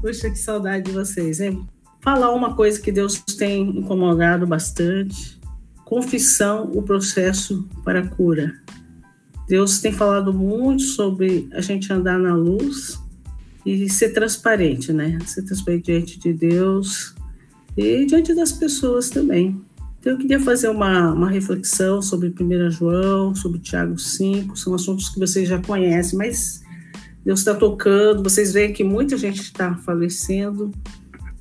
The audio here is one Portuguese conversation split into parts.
Puxa, que saudade de vocês, hein? Falar uma coisa que Deus tem incomodado bastante: confissão, o processo para a cura. Deus tem falado muito sobre a gente andar na luz e ser transparente, né? Ser transparente diante de Deus e diante das pessoas também. Então, eu queria fazer uma, uma reflexão sobre 1 João, sobre Tiago 5, são assuntos que vocês já conhecem, mas Deus está tocando, vocês veem que muita gente está falecendo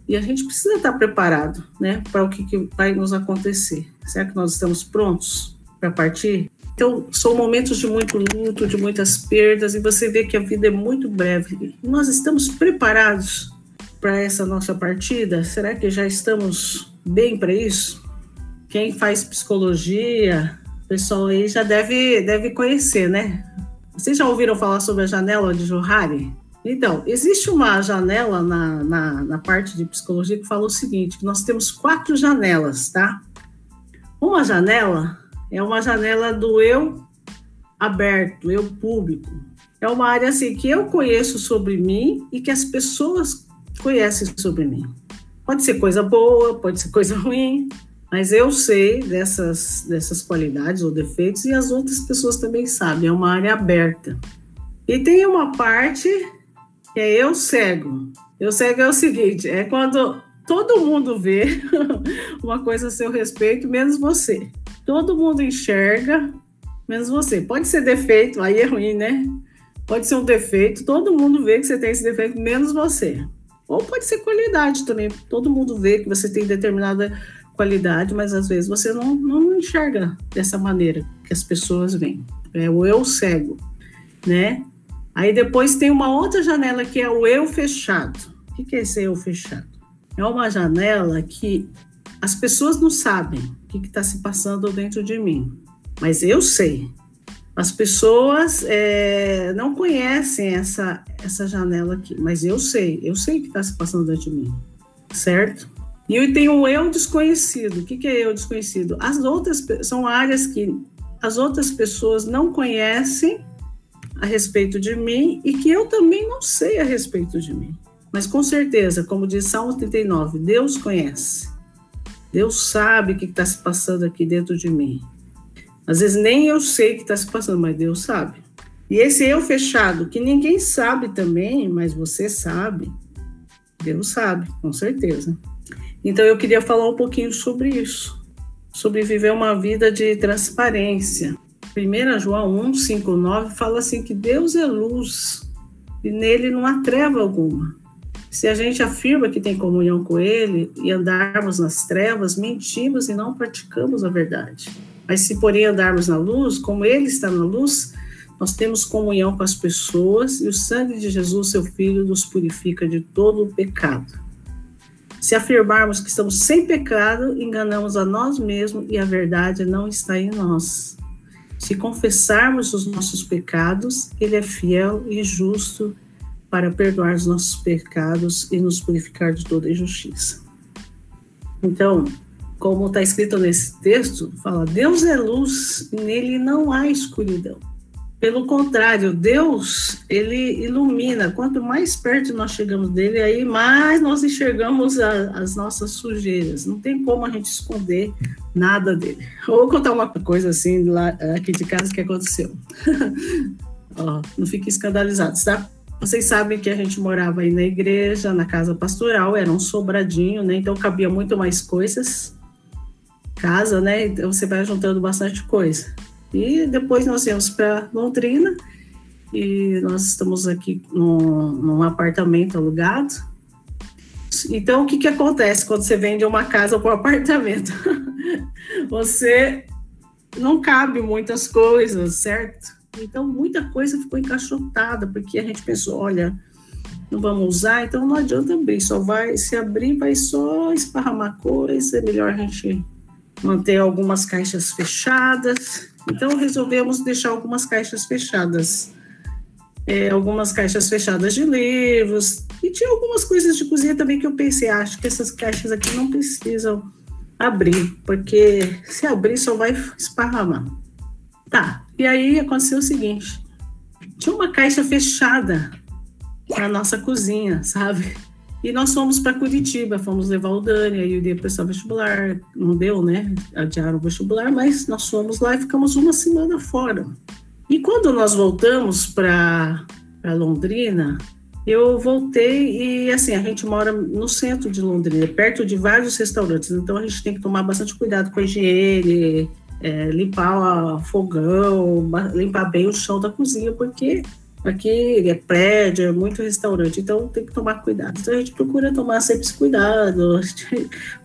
e a gente precisa estar preparado, né, para o que, que vai nos acontecer. Será que nós estamos prontos para partir? Então, são momentos de muito luto, de muitas perdas, e você vê que a vida é muito breve. Nós estamos preparados para essa nossa partida? Será que já estamos bem para isso? Quem faz psicologia, o pessoal aí já deve, deve conhecer, né? Vocês já ouviram falar sobre a janela de Johari? Então, existe uma janela na, na, na, parte de psicologia que fala o seguinte: nós temos quatro janelas, tá? Uma janela é uma janela do eu aberto, eu público. É uma área assim que eu conheço sobre mim e que as pessoas conhecem sobre mim. Pode ser coisa boa, pode ser coisa ruim, mas eu sei dessas, dessas qualidades ou defeitos e as outras pessoas também sabem. É uma área aberta. E tem uma parte que é eu cego. Eu cego é o seguinte: é quando todo mundo vê uma coisa a seu respeito, menos você. Todo mundo enxerga, menos você. Pode ser defeito, aí é ruim, né? Pode ser um defeito, todo mundo vê que você tem esse defeito, menos você. Ou pode ser qualidade também. Todo mundo vê que você tem determinada qualidade, mas às vezes você não, não enxerga dessa maneira que as pessoas veem. É o eu cego, né? Aí depois tem uma outra janela que é o eu fechado. O que é esse eu fechado? É uma janela que as pessoas não sabem o que está se passando dentro de mim, mas eu sei. As pessoas é, não conhecem essa, essa janela aqui, mas eu sei, eu sei o que está se passando dentro de mim, certo? E tenho um eu desconhecido. O que, que é eu desconhecido? As outras são áreas que as outras pessoas não conhecem a respeito de mim e que eu também não sei a respeito de mim. Mas com certeza, como diz Salmo 39, Deus conhece. Deus sabe o que está se passando aqui dentro de mim. Às vezes nem eu sei o que está se passando, mas Deus sabe. E esse eu fechado, que ninguém sabe também, mas você sabe, Deus sabe, com certeza. Então eu queria falar um pouquinho sobre isso, sobre viver uma vida de transparência. 1 João 1, 5, 9 fala assim que Deus é luz e nele não há treva alguma. Se a gente afirma que tem comunhão com ele e andarmos nas trevas, mentimos e não praticamos a verdade. Mas se porém andarmos na luz, como ele está na luz, nós temos comunhão com as pessoas e o sangue de Jesus, seu filho, nos purifica de todo o pecado. Se afirmarmos que estamos sem pecado, enganamos a nós mesmos e a verdade não está em nós. Se confessarmos os nossos pecados, Ele é fiel e justo para perdoar os nossos pecados e nos purificar de toda injustiça. Então, como está escrito nesse texto, fala: Deus é luz nele não há escuridão. Pelo contrário, Deus, ele ilumina. Quanto mais perto nós chegamos dele, aí mais nós enxergamos a, as nossas sujeiras. Não tem como a gente esconder nada dele. vou contar uma coisa assim lá aqui de casa que aconteceu. Não fiquem escandalizados, tá? Vocês sabem que a gente morava aí na igreja, na casa pastoral, era um sobradinho, né? Então cabia muito mais coisas. Casa, né? Então você vai juntando bastante coisa. E depois nós viemos para Londrina e nós estamos aqui num, num, apartamento alugado. Então, o que, que acontece quando você vende uma casa para um apartamento? você não cabe muitas coisas, certo? Então, muita coisa ficou encaixotada, porque a gente pensou, olha, não vamos usar, então não adianta abrir, só vai, se abrir, vai só esparramar coisa, é melhor a gente manter algumas caixas fechadas então resolvemos deixar algumas caixas fechadas. É, algumas caixas fechadas de livros. E tinha algumas coisas de cozinha também que eu pensei, ah, acho que essas caixas aqui não precisam abrir, porque se abrir só vai esparramar. Tá, e aí aconteceu o seguinte: tinha uma caixa fechada na nossa cozinha, sabe? E nós fomos para Curitiba, fomos levar o Dani, aí eu ia prestar vestibular, não deu, né? Adiaram o vestibular, mas nós fomos lá e ficamos uma semana fora. E quando nós voltamos para Londrina, eu voltei e assim, a gente mora no centro de Londrina, perto de vários restaurantes, então a gente tem que tomar bastante cuidado com a higiene, é, limpar o fogão, limpar bem o chão da cozinha, porque Aqui é prédio, é muito restaurante, então tem que tomar cuidado. Então a gente procura tomar sempre esse cuidado.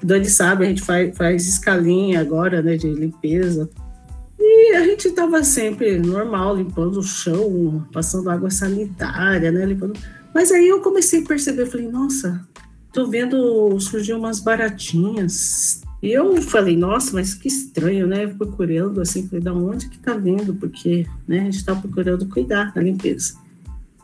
o Dani sabe, a gente faz, faz escalinha agora, né, de limpeza. E a gente estava sempre normal, limpando o chão, passando água sanitária, né, limpando. Mas aí eu comecei a perceber, falei, nossa, tô vendo surgir umas baratinhas. E eu falei, nossa, mas que estranho, né? Procurando assim, falei, da onde que tá vindo? Porque né, a gente está procurando cuidar da limpeza.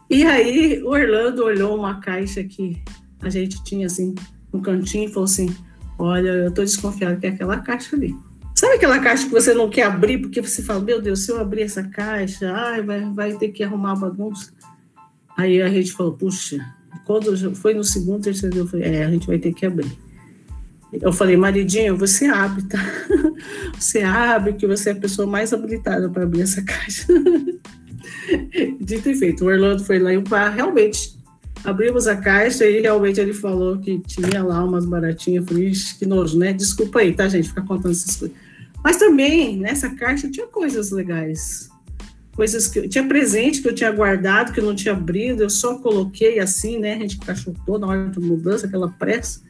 E aí o Orlando olhou uma caixa que a gente tinha assim no cantinho e falou assim: Olha, eu tô desconfiado que é aquela caixa ali. Sabe aquela caixa que você não quer abrir porque você fala, meu Deus, se eu abrir essa caixa, ai, vai, vai ter que arrumar bagunça. Aí a gente falou, puxa, quando foi no segundo, terceiro, eu falei, é, a gente vai ter que abrir. Eu falei, maridinho, você abre, tá? Você abre, que você é a pessoa mais habilitada para abrir essa caixa. Dito e feito, o Orlando foi lá e realmente abrimos a caixa e realmente ele falou que tinha lá umas baratinhas. Eu falei, que nojo, né? Desculpa aí, tá, gente, ficar contando essas coisas. Mas também nessa caixa tinha coisas legais. Coisas que tinha presente que eu tinha guardado, que eu não tinha abrido, eu só coloquei assim, né? A gente encaixotou na hora da mudança, aquela pressa.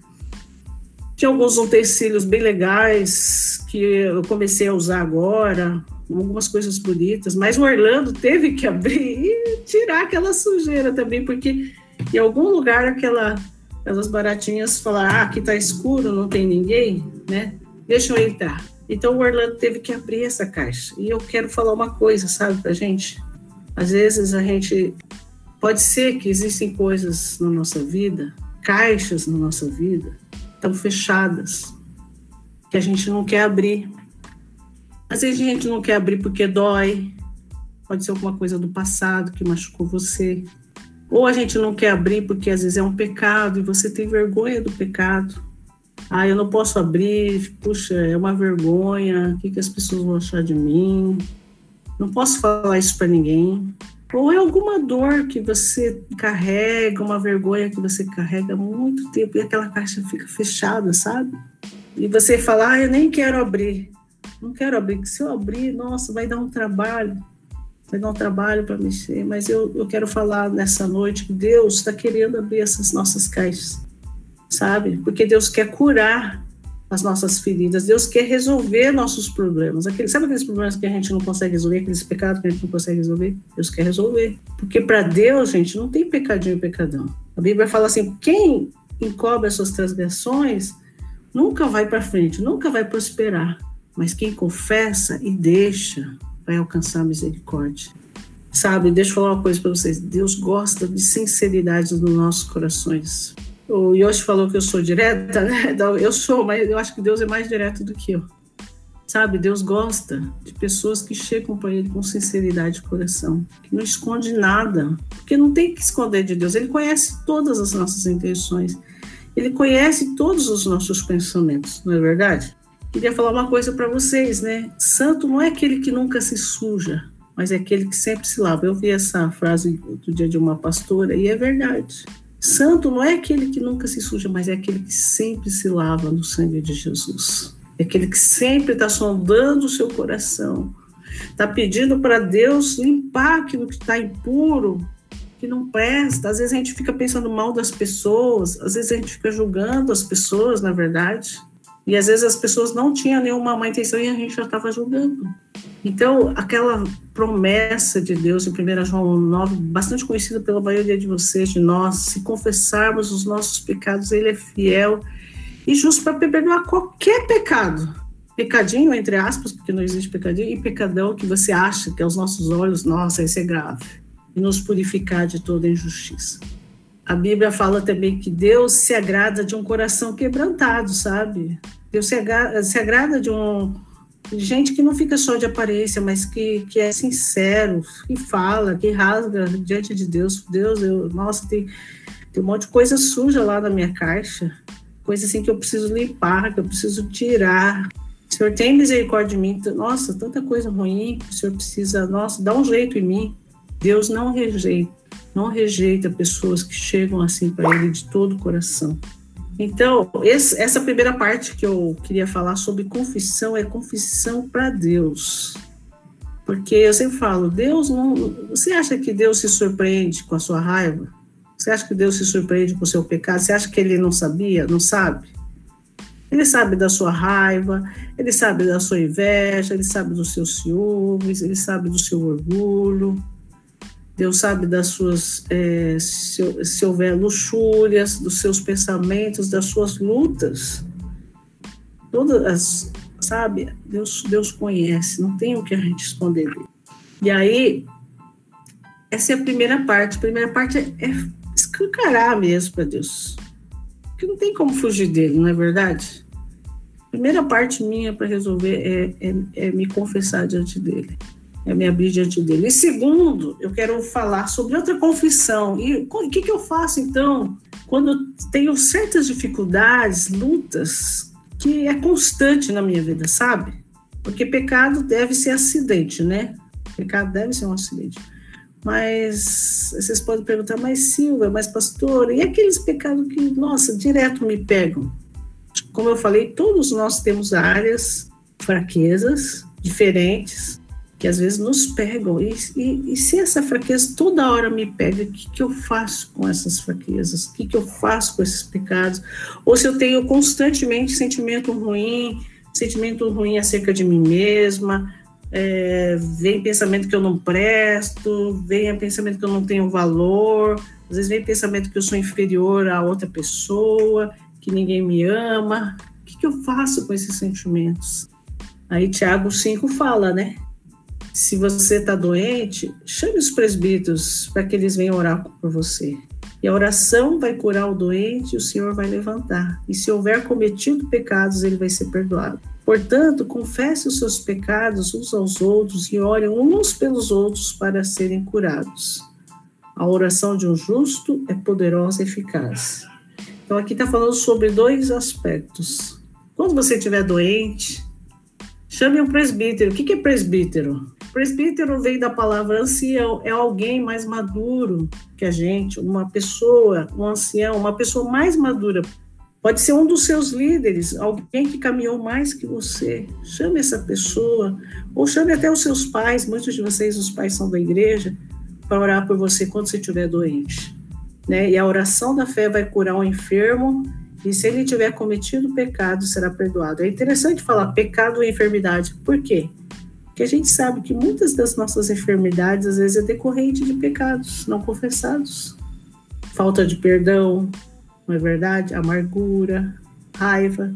Tinha alguns utensílios bem legais que eu comecei a usar agora, algumas coisas bonitas, mas o Orlando teve que abrir e tirar aquela sujeira também, porque em algum lugar aquela, aquelas baratinhas falaram: ah, aqui tá escuro, não tem ninguém, né? Deixa eu entrar. Então o Orlando teve que abrir essa caixa. E eu quero falar uma coisa, sabe, pra gente? Às vezes a gente. Pode ser que existem coisas na nossa vida, caixas na nossa vida, estão fechadas, que a gente não quer abrir. Às vezes a gente não quer abrir porque dói, pode ser alguma coisa do passado que machucou você. Ou a gente não quer abrir porque às vezes é um pecado e você tem vergonha do pecado. Ah, eu não posso abrir, puxa, é uma vergonha, o que, que as pessoas vão achar de mim? Não posso falar isso para ninguém. Ou é alguma dor que você carrega, uma vergonha que você carrega há muito tempo e aquela caixa fica fechada, sabe? E você fala, ah, eu nem quero abrir. Não quero abrir, porque se eu abrir, nossa, vai dar um trabalho. Vai dar um trabalho para mexer. Mas eu, eu quero falar nessa noite que Deus está querendo abrir essas nossas caixas, sabe? Porque Deus quer curar as nossas feridas. Deus quer resolver nossos problemas. Aquele, sabe aqueles problemas que a gente não consegue resolver, aqueles pecados que a gente não consegue resolver? Deus quer resolver. Porque para Deus, gente, não tem pecadinho e pecadão. A Bíblia fala assim: quem encobre as suas transgressões nunca vai para frente, nunca vai prosperar. Mas quem confessa e deixa vai alcançar a misericórdia. Sabe, deixa eu falar uma coisa para vocês: Deus gosta de sinceridade nos nossos corações. O Yoshi falou que eu sou direta, né? Eu sou, mas eu acho que Deus é mais direto do que eu. Sabe, Deus gosta de pessoas que chegam para Ele com sinceridade de coração, que não esconde nada, porque não tem que esconder de Deus. Ele conhece todas as nossas intenções, Ele conhece todos os nossos pensamentos, não é verdade? Queria falar uma coisa para vocês, né? Santo não é aquele que nunca se suja, mas é aquele que sempre se lava. Eu vi essa frase do dia de uma pastora e é verdade. Santo não é aquele que nunca se suja, mas é aquele que sempre se lava no sangue de Jesus. É aquele que sempre está sondando o seu coração, está pedindo para Deus limpar aquilo que está impuro, que não presta. Às vezes a gente fica pensando mal das pessoas, às vezes a gente fica julgando as pessoas, na verdade. E às vezes as pessoas não tinham nenhuma má intenção e a gente já estava julgando. Então, aquela promessa de Deus em 1 João 9, bastante conhecida pela maioria de vocês, de nós, se confessarmos os nossos pecados, Ele é fiel e justo para perdoar qualquer pecado. Pecadinho, entre aspas, porque não existe pecadinho, e pecadão que você acha que aos nossos olhos, nossa, isso é grave, e nos purificar de toda injustiça. A Bíblia fala também que Deus se agrada de um coração quebrantado, sabe? Deus se agrada, se agrada de um gente que não fica só de aparência, mas que, que é sincero, que fala, que rasga diante de Deus. Deus, eu, nossa, tem, Tem um monte de coisa suja lá na minha caixa, coisa assim que eu preciso limpar, que eu preciso tirar. O Senhor tem misericórdia de mim. Nossa, tanta coisa ruim que o Senhor precisa, nossa, dá um jeito em mim. Deus não rejeita, não rejeita pessoas que chegam assim para Ele de todo o coração. Então, esse, essa primeira parte que eu queria falar sobre confissão é confissão para Deus. Porque eu sempre falo, Deus não. Você acha que Deus se surpreende com a sua raiva? Você acha que Deus se surpreende com o seu pecado? Você acha que ele não sabia? Não sabe? Ele sabe da sua raiva, ele sabe da sua inveja, ele sabe dos seus ciúmes, ele sabe do seu orgulho. Deus sabe das suas, é, se, se houver luxúrias, dos seus pensamentos, das suas lutas. Todas as, sabe? Deus, Deus conhece, não tem o que a gente esconder dele. E aí, essa é a primeira parte. A primeira parte é, é escancarar mesmo para Deus. Porque não tem como fugir dele, não é verdade? A primeira parte minha para resolver é, é, é me confessar diante dele é me abrir diante dele. E segundo, eu quero falar sobre outra confissão. E o que, que eu faço então quando eu tenho certas dificuldades, lutas, que é constante na minha vida, sabe? Porque pecado deve ser acidente, né? Pecado deve ser um acidente. Mas vocês podem perguntar, mas Silvia, mas pastor, e aqueles pecados que, nossa, direto me pegam? Como eu falei, todos nós temos áreas, fraquezas diferentes, que às vezes nos pegam. E, e, e, se essa fraqueza toda hora me pega, o que, que eu faço com essas fraquezas? O que, que eu faço com esses pecados? Ou se eu tenho constantemente sentimento ruim, sentimento ruim acerca de mim mesma, é, vem pensamento que eu não presto, vem pensamento que eu não tenho valor, às vezes vem pensamento que eu sou inferior a outra pessoa, que ninguém me ama. O que, que eu faço com esses sentimentos? Aí Tiago 5 fala, né? Se você está doente, chame os presbíteros para que eles venham orar por você. E a oração vai curar o doente e o Senhor vai levantar. E se houver cometido pecados, ele vai ser perdoado. Portanto, confesse os seus pecados uns aos outros e orem uns pelos outros para serem curados. A oração de um justo é poderosa e eficaz. Então, aqui está falando sobre dois aspectos. Quando você estiver doente, chame um presbítero. O que é presbítero? Presbítero vem da palavra ancião, é alguém mais maduro que a gente, uma pessoa, um ancião, uma pessoa mais madura. Pode ser um dos seus líderes, alguém que caminhou mais que você. Chame essa pessoa, ou chame até os seus pais, muitos de vocês, os pais são da igreja, para orar por você quando você estiver doente. Né? E a oração da fé vai curar o enfermo, e se ele tiver cometido pecado, será perdoado. É interessante falar pecado e enfermidade. Por quê? Que a gente sabe que muitas das nossas enfermidades às vezes é decorrente de pecados não confessados. Falta de perdão, não é verdade? Amargura, raiva.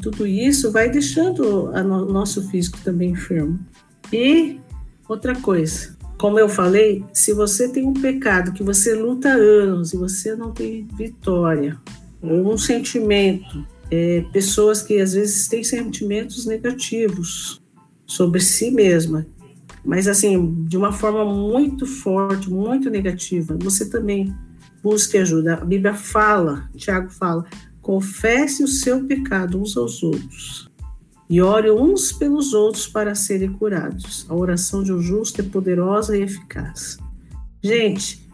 Tudo isso vai deixando o no nosso físico também enfermo. E outra coisa, como eu falei, se você tem um pecado que você luta anos e você não tem vitória, ou um sentimento, é, pessoas que às vezes têm sentimentos negativos, sobre si mesma, mas assim, de uma forma muito forte, muito negativa, você também busque ajuda. A Bíblia fala, Tiago fala, confesse o seu pecado uns aos outros e ore uns pelos outros para serem curados. A oração de um justo é poderosa e eficaz. Gente,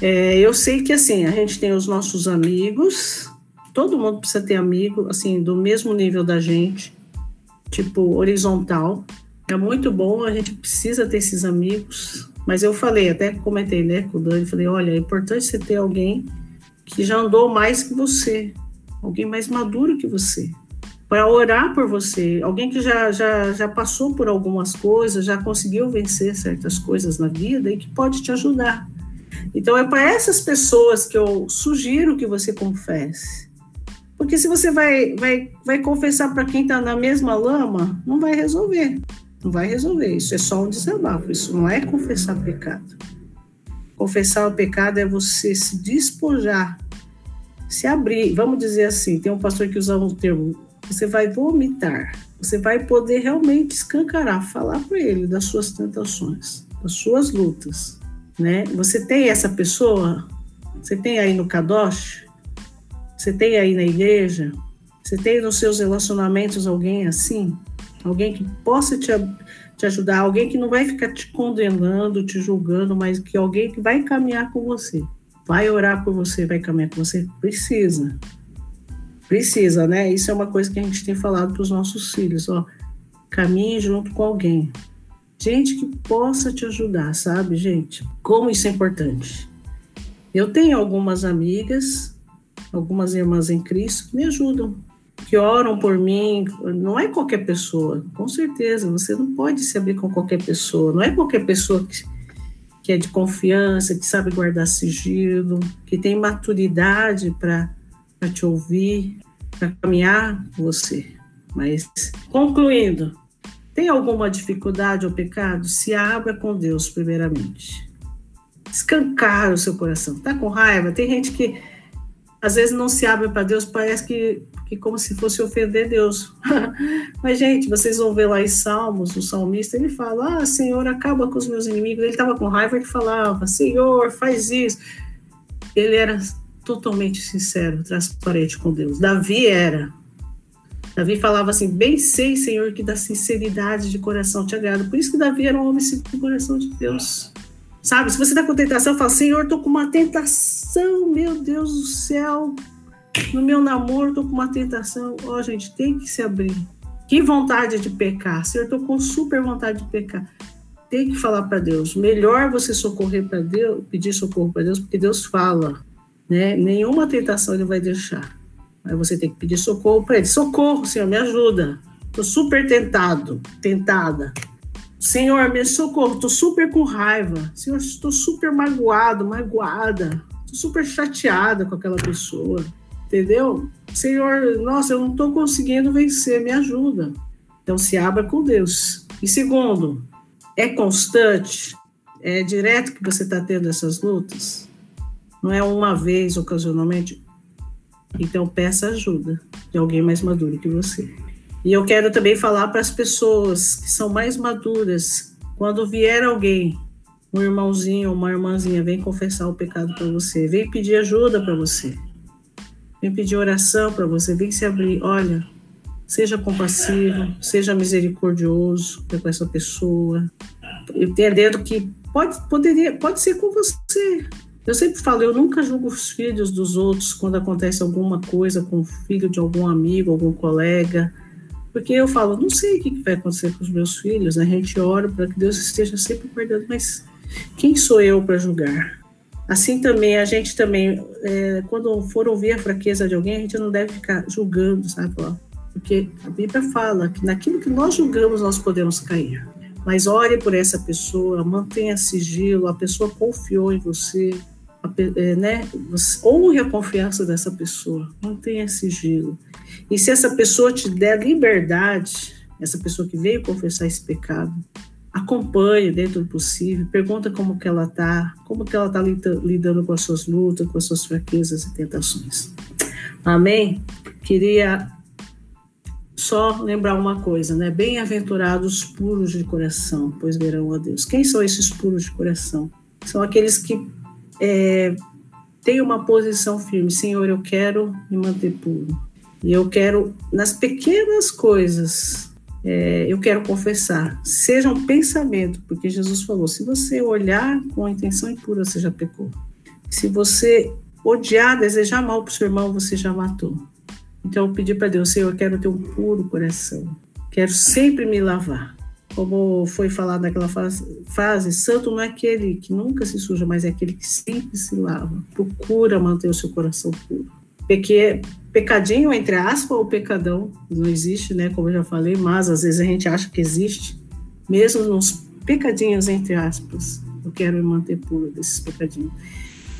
é, eu sei que assim, a gente tem os nossos amigos, todo mundo precisa ter amigo, assim, do mesmo nível da gente, tipo horizontal. É muito bom, a gente precisa ter esses amigos. Mas eu falei, até comentei né, com o Dani, falei, olha, é importante você ter alguém que já andou mais que você, alguém mais maduro que você, para orar por você, alguém que já, já, já passou por algumas coisas, já conseguiu vencer certas coisas na vida e que pode te ajudar. Então é para essas pessoas que eu sugiro que você confesse. Porque se você vai, vai, vai confessar para quem está na mesma lama, não vai resolver. Não vai resolver. Isso é só um desabafo. Isso não é confessar pecado. Confessar o pecado é você se despojar, se abrir. Vamos dizer assim: tem um pastor que usa um termo. Você vai vomitar. Você vai poder realmente escancarar, falar para ele das suas tentações, das suas lutas. Né? Você tem essa pessoa Você tem aí no Kadosh? Você tem aí na igreja? Você tem nos seus relacionamentos alguém assim? Alguém que possa te, te ajudar? Alguém que não vai ficar te condenando, te julgando, mas que alguém que vai caminhar com você. Vai orar por você, vai caminhar com você? Precisa. Precisa, né? Isso é uma coisa que a gente tem falado para os nossos filhos, ó. Caminhe junto com alguém. Gente que possa te ajudar, sabe, gente? Como isso é importante. Eu tenho algumas amigas, algumas irmãs em Cristo que me ajudam, que oram por mim. Não é qualquer pessoa, com certeza. Você não pode se abrir com qualquer pessoa. Não é qualquer pessoa que, que é de confiança, que sabe guardar sigilo, que tem maturidade para te ouvir, para caminhar com você. Mas, concluindo, tem alguma dificuldade ou pecado? Se abra com Deus, primeiramente. Escancar o seu coração. Tá com raiva? Tem gente que às vezes não se abre para Deus, parece que, que como se fosse ofender Deus. Mas, gente, vocês vão ver lá em Salmos, o salmista, ele fala: Ah, Senhor, acaba com os meus inimigos. Ele estava com raiva, ele falava: Senhor, faz isso. Ele era totalmente sincero, transparente com Deus. Davi era. Davi falava assim: Bem sei, Senhor, que da sinceridade de coração te agrado. Por isso que Davi era um homem segundo o coração de Deus. Sabe? Se você está com tentação, fala: Senhor, estou com uma tentação, meu Deus do céu. No meu namoro, estou com uma tentação. Ó, oh, gente, tem que se abrir. Que vontade de pecar. Senhor, estou com super vontade de pecar. Tem que falar para Deus. Melhor você socorrer para Deus, pedir socorro para Deus, porque Deus fala. Né? Nenhuma tentação ele vai deixar. Aí você tem que pedir socorro para ele. Socorro, Senhor, me ajuda. Estou super tentado, tentada. Senhor, me socorro, estou super com raiva. Senhor, estou super magoado, magoada. Estou super chateada com aquela pessoa. Entendeu? Senhor, nossa, eu não estou conseguindo vencer, me ajuda. Então se abra com Deus. E segundo, é constante, é direto que você está tendo essas lutas. Não é uma vez, ocasionalmente. Então peça ajuda de alguém mais maduro que você. E eu quero também falar para as pessoas que são mais maduras, quando vier alguém, um irmãozinho ou uma irmãzinha, vem confessar o pecado para você, vem pedir ajuda para você, vem pedir oração para você, vem se abrir. Olha, seja compassivo, seja misericordioso com essa pessoa, entendendo que pode, poderia, pode ser com você, eu sempre falo, eu nunca julgo os filhos dos outros quando acontece alguma coisa com o filho de algum amigo, algum colega, porque eu falo, não sei o que vai acontecer com os meus filhos, né? a gente ora para que Deus esteja sempre guardando, mas quem sou eu para julgar? Assim também, a gente também, é, quando for ouvir a fraqueza de alguém, a gente não deve ficar julgando, sabe? Porque a Bíblia fala que naquilo que nós julgamos, nós podemos cair. Mas ore por essa pessoa, mantenha sigilo, a pessoa confiou em você, né, honre a confiança dessa pessoa, mantenha sigilo. E se essa pessoa te der liberdade, essa pessoa que veio confessar esse pecado, acompanhe dentro do possível, pergunta como que ela está, como que ela está lidando com as suas lutas, com as suas fraquezas e tentações. Amém? Queria só lembrar uma coisa, né? Bem-aventurados puros de coração, pois verão a Deus. Quem são esses puros de coração? São aqueles que é, tenha uma posição firme. Senhor, eu quero me manter puro. E eu quero, nas pequenas coisas, é, eu quero confessar. Seja um pensamento, porque Jesus falou: se você olhar com a intenção impura, você já pecou. Se você odiar, desejar mal para o seu irmão, você já matou. Então eu pedi para Deus: Senhor, eu quero ter um puro coração. Quero sempre me lavar como foi falado naquela frase, santo não é aquele que nunca se suja, mas é aquele que sempre se lava. Procura manter o seu coração puro. Porque pecadinho, entre aspas, ou pecadão, não existe, né? Como eu já falei, mas às vezes a gente acha que existe. Mesmo nos pecadinhos, entre aspas, eu quero me manter puro desses pecadinhos.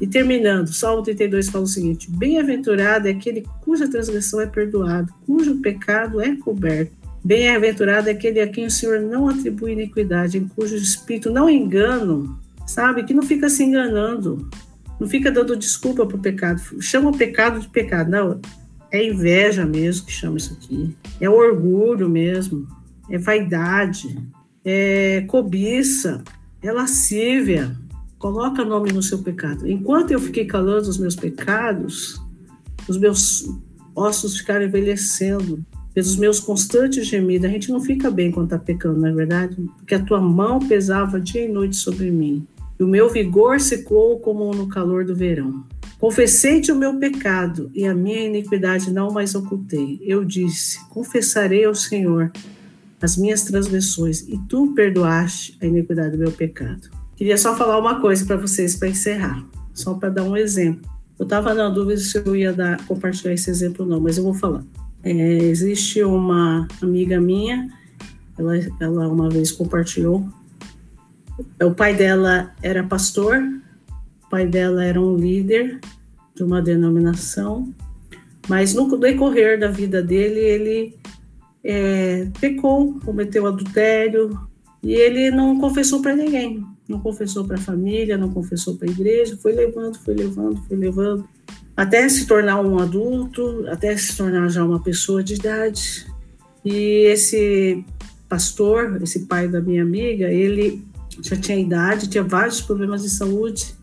E terminando, Salmo 32 fala o seguinte: Bem-aventurado é aquele cuja transgressão é perdoada, cujo pecado é coberto. Bem-aventurado é aquele a quem o Senhor não atribui iniquidade, em cujo espírito não engano, sabe? Que não fica se enganando, não fica dando desculpa para o pecado. Chama o pecado de pecado. Não, é inveja mesmo que chama isso aqui. É orgulho mesmo. É vaidade. É cobiça. É lascívia. Coloca nome no seu pecado. Enquanto eu fiquei calando os meus pecados, os meus ossos ficaram envelhecendo pelos meus constantes gemidos. A gente não fica bem quando está pecando, não é verdade? Porque a tua mão pesava dia e noite sobre mim, e o meu vigor secou como no calor do verão. Confessei-te o meu pecado e a minha iniquidade não mais ocultei. Eu disse: Confessarei ao Senhor as minhas transgressões e tu perdoaste a iniquidade do meu pecado. Queria só falar uma coisa para vocês para encerrar, só para dar um exemplo. Eu estava na dúvida se eu ia dar, compartilhar esse exemplo ou não, mas eu vou falar. É, existe uma amiga minha, ela, ela uma vez compartilhou. O pai dela era pastor, o pai dela era um líder de uma denominação, mas no decorrer da vida dele, ele é, pecou, cometeu adultério e ele não confessou para ninguém não confessou para a família, não confessou para a igreja, foi levando, foi levando, foi levando, até se tornar um adulto, até se tornar já uma pessoa de idade. E esse pastor, esse pai da minha amiga, ele já tinha idade, tinha vários problemas de saúde.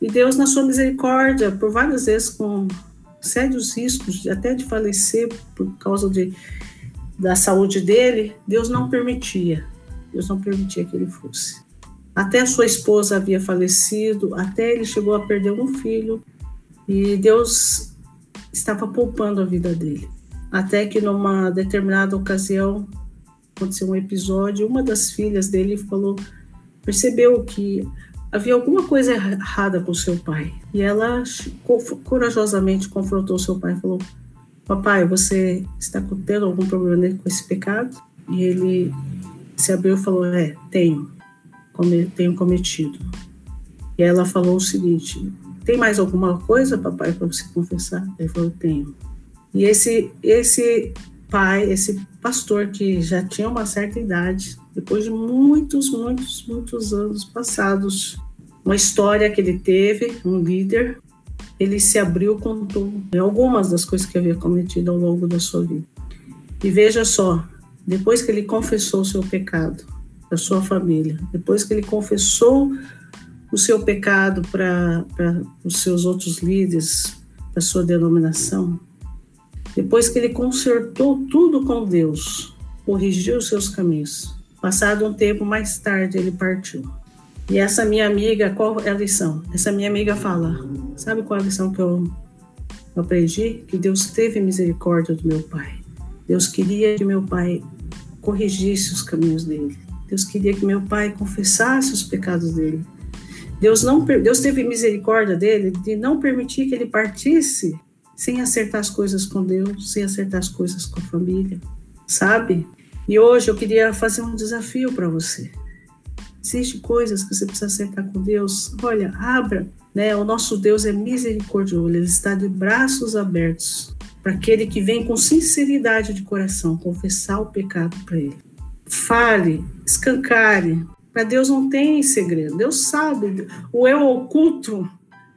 E Deus, na sua misericórdia, por várias vezes com sérios riscos, até de falecer por causa de, da saúde dele, Deus não permitia. Deus não permitia que ele fosse. Até sua esposa havia falecido, até ele chegou a perder um filho e Deus estava poupando a vida dele. Até que numa determinada ocasião aconteceu um episódio, uma das filhas dele falou, percebeu que havia alguma coisa errada com seu pai. E ela corajosamente confrontou seu pai e falou: Papai, você está tendo algum problema com esse pecado? E ele se abriu e falou: É, tenho tenho cometido. E ela falou o seguinte: tem mais alguma coisa, papai, para você confessar? Ele falou: tenho. E esse esse pai, esse pastor que já tinha uma certa idade, depois de muitos, muitos, muitos anos passados, uma história que ele teve, um líder, ele se abriu, contou algumas das coisas que havia cometido ao longo da sua vida. E veja só, depois que ele confessou o seu pecado, da sua família. Depois que ele confessou o seu pecado para os seus outros líderes, da sua denominação, depois que ele consertou tudo com Deus, corrigiu os seus caminhos, passado um tempo mais tarde ele partiu. E essa minha amiga, qual é a lição? Essa minha amiga fala: sabe qual é a lição que eu aprendi? Que Deus teve misericórdia do meu pai. Deus queria que meu pai corrigisse os caminhos dele. Deus queria que meu pai confessasse os pecados dele. Deus não Deus teve misericórdia dele de não permitir que ele partisse sem acertar as coisas com Deus, sem acertar as coisas com a família, sabe? E hoje eu queria fazer um desafio para você. Existem coisas que você precisa acertar com Deus. Olha, abra, né? O nosso Deus é misericordioso, ele está de braços abertos para aquele que vem com sinceridade de coração confessar o pecado para ele fale, escancare. Para Deus não tem segredo. Deus sabe. O eu oculto,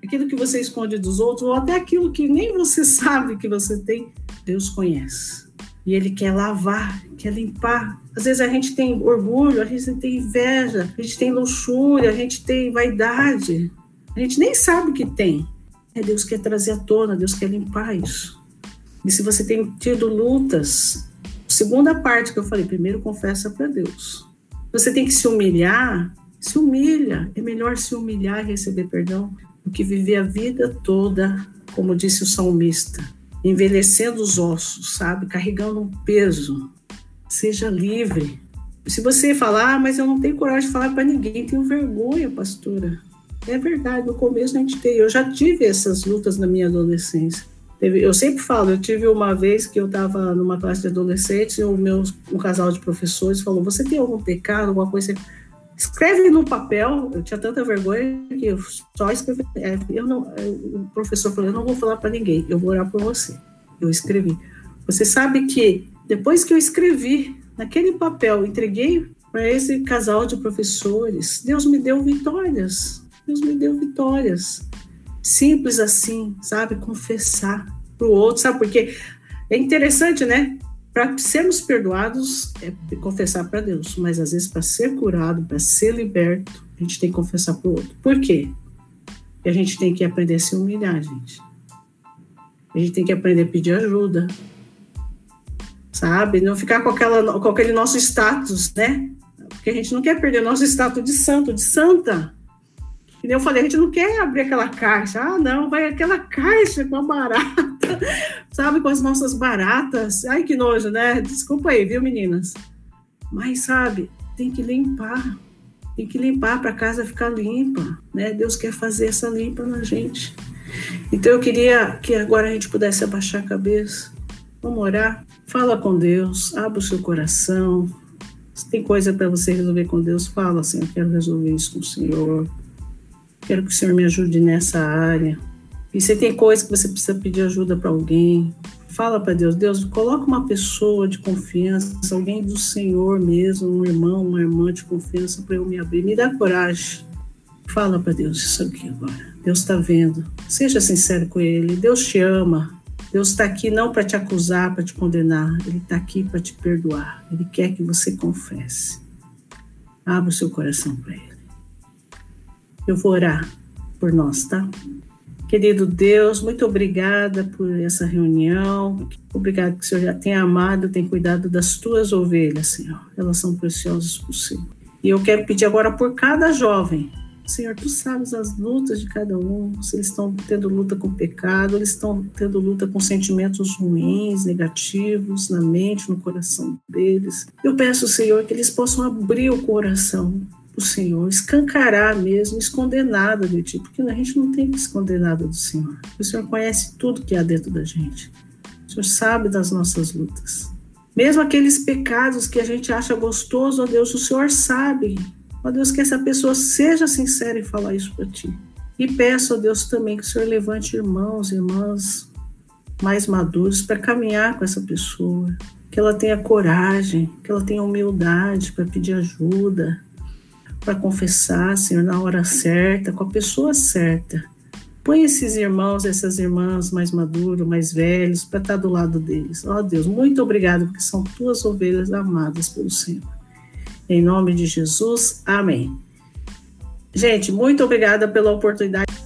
aquilo que você esconde dos outros, ou até aquilo que nem você sabe que você tem, Deus conhece. E Ele quer lavar, quer limpar. Às vezes a gente tem orgulho, a gente tem inveja, a gente tem luxúria, a gente tem vaidade. A gente nem sabe que tem. É Deus quer trazer à tona, Deus quer limpar isso. E se você tem tido lutas, Segunda parte que eu falei, primeiro confessa para Deus. Você tem que se humilhar, se humilha. É melhor se humilhar e receber perdão do que viver a vida toda, como disse o salmista, envelhecendo os ossos, sabe? Carregando um peso. Seja livre. Se você falar, ah, mas eu não tenho coragem de falar para ninguém, tenho vergonha, pastora. É verdade, no começo a gente tem. Eu já tive essas lutas na minha adolescência. Eu sempre falo, eu tive uma vez que eu estava numa classe de adolescentes e o meu um casal de professores falou: "Você tem algum pecado, alguma coisa?" Escreve no papel. Eu tinha tanta vergonha que eu só escrevi. É, eu não, é, o professor falou: "Eu não vou falar para ninguém. Eu vou orar por você." Eu escrevi. Você sabe que depois que eu escrevi naquele papel, entreguei para esse casal de professores, Deus me deu vitórias. Deus me deu vitórias. Simples assim, sabe? Confessar para o outro, sabe? Porque é interessante, né? para sermos perdoados é confessar para Deus, mas às vezes para ser curado, para ser liberto, a gente tem que confessar para o outro. Por quê? Porque a gente tem que aprender a se humilhar, gente. A gente tem que aprender a pedir ajuda, sabe? Não ficar com, aquela, com aquele nosso status, né? Porque a gente não quer perder nosso status de santo, de santa. E eu falei, a gente não quer abrir aquela caixa. Ah, não, vai aquela caixa com a barata, sabe? Com as nossas baratas. Ai, que nojo, né? Desculpa aí, viu, meninas? Mas, sabe, tem que limpar. Tem que limpar para a casa ficar limpa, né? Deus quer fazer essa limpa na gente. Então, eu queria que agora a gente pudesse abaixar a cabeça. Vamos orar? Fala com Deus, abra o seu coração. Se tem coisa para você resolver com Deus, fala assim: eu quero resolver isso com o Senhor Quero que o Senhor me ajude nessa área. E se tem coisa que você precisa pedir ajuda para alguém, fala para Deus, Deus, coloca uma pessoa de confiança, alguém do Senhor mesmo, um irmão, uma irmã de confiança para eu me abrir. Me dá coragem. Fala para Deus isso aqui agora. Deus está vendo. Seja sincero com Ele. Deus te ama. Deus está aqui não para te acusar, para te condenar. Ele está aqui para te perdoar. Ele quer que você confesse. Abra o seu coração para Ele. Eu vou orar por nós, tá? Querido Deus, muito obrigada por essa reunião. Obrigado que o Senhor já tem amado, tem cuidado das tuas ovelhas, Senhor. Elas são preciosas por Senhor. E eu quero pedir agora por cada jovem. Senhor, tu sabes as lutas de cada um, se eles estão tendo luta com pecado, eles estão tendo luta com sentimentos ruins, negativos na mente, no coração deles. Eu peço, Senhor, que eles possam abrir o coração o Senhor, escancarar mesmo, esconder nada de ti, porque a gente não tem que esconder nada do Senhor. O Senhor conhece tudo que há dentro da gente. O Senhor sabe das nossas lutas. Mesmo aqueles pecados que a gente acha gostoso, ó Deus, o Senhor sabe. Ó Deus, que essa pessoa seja sincera em falar isso para ti. E peço, ó Deus, também que o Senhor levante irmãos e irmãs mais maduros para caminhar com essa pessoa. Que ela tenha coragem, que ela tenha humildade para pedir ajuda, para confessar, Senhor, na hora certa, com a pessoa certa. Põe esses irmãos, essas irmãs mais maduros, mais velhos, para estar do lado deles. Ó oh, Deus, muito obrigado, porque são tuas ovelhas amadas pelo Senhor. Em nome de Jesus, amém. Gente, muito obrigada pela oportunidade.